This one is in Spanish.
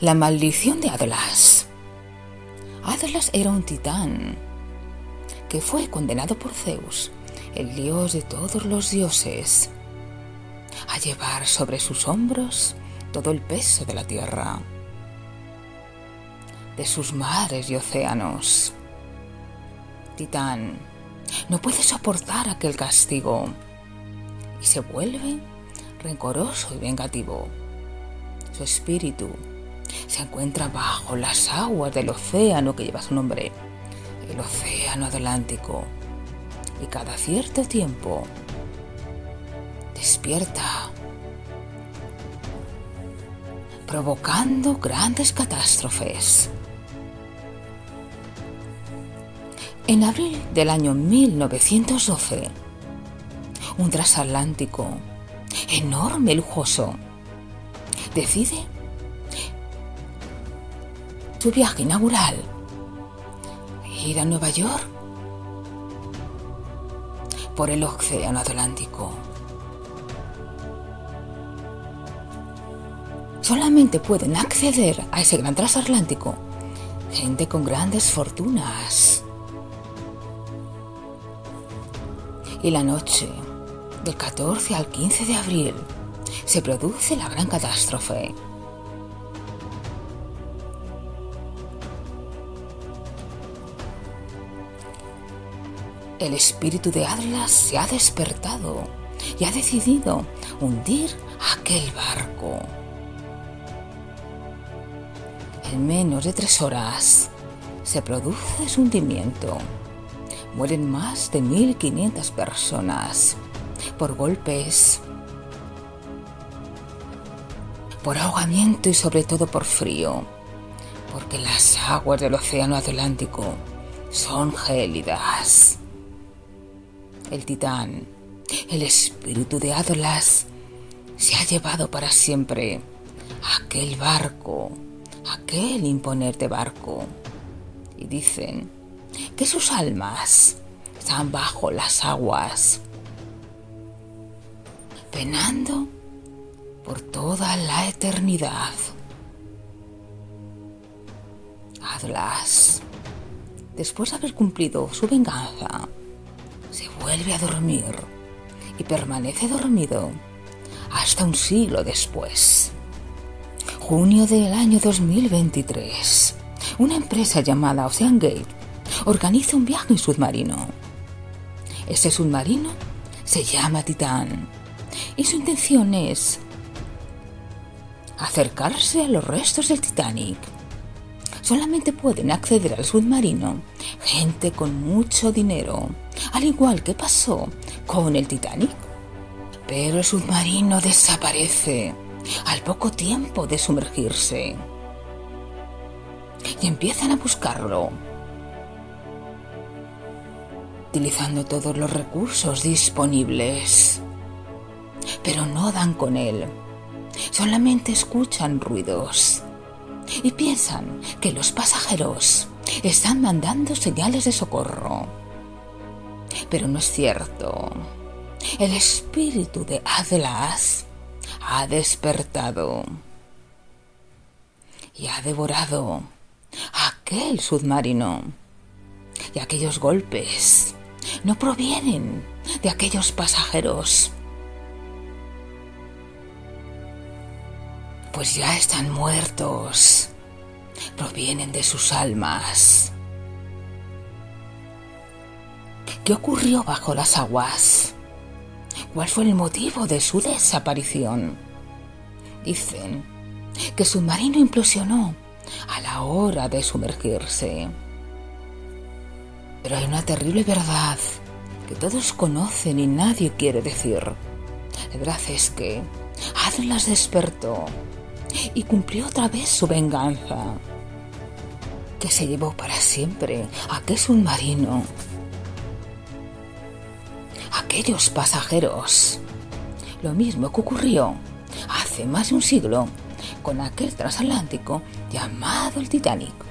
La maldición de Atlas. Atlas era un titán que fue condenado por Zeus, el dios de todos los dioses, a llevar sobre sus hombros todo el peso de la tierra, de sus mares y océanos. Titán no puede soportar aquel castigo y se vuelve rencoroso y vengativo. Su espíritu se encuentra bajo las aguas del océano que lleva su nombre, el océano Atlántico, y cada cierto tiempo despierta, provocando grandes catástrofes. En abril del año 1912, un transatlántico enorme lujoso decide su viaje inaugural, ir a Nueva York por el Océano Atlántico. Solamente pueden acceder a ese gran transatlántico gente con grandes fortunas. Y la noche del 14 al 15 de abril se produce la gran catástrofe. El espíritu de Atlas se ha despertado y ha decidido hundir aquel barco. En menos de tres horas se produce su hundimiento. Mueren más de 1.500 personas por golpes, por ahogamiento y sobre todo por frío, porque las aguas del Océano Atlántico son gélidas el titán, el espíritu de Atlas, se ha llevado para siempre aquel barco, aquel imponente barco. Y dicen que sus almas están bajo las aguas, penando por toda la eternidad. Atlas, después de haber cumplido su venganza, vuelve a dormir y permanece dormido hasta un siglo después. Junio del año 2023, una empresa llamada Ocean Gate organiza un viaje en submarino. Este submarino se llama Titán y su intención es acercarse a los restos del Titanic. Solamente pueden acceder al submarino gente con mucho dinero al igual que pasó con el Titanic. Pero el submarino desaparece al poco tiempo de sumergirse. Y empiezan a buscarlo, utilizando todos los recursos disponibles. Pero no dan con él, solamente escuchan ruidos y piensan que los pasajeros están mandando señales de socorro. Pero no es cierto. El espíritu de Atlas ha despertado y ha devorado aquel submarino. Y aquellos golpes no provienen de aquellos pasajeros, pues ya están muertos. Provienen de sus almas. ¿Qué ocurrió bajo las aguas? ¿Cuál fue el motivo de su desaparición? Dicen que su submarino implosionó a la hora de sumergirse. Pero hay una terrible verdad que todos conocen y nadie quiere decir. La verdad es que Atlas despertó y cumplió otra vez su venganza, que se llevó para siempre a aquel submarino aquellos pasajeros. Lo mismo que ocurrió hace más de un siglo con aquel transatlántico llamado el Titanic.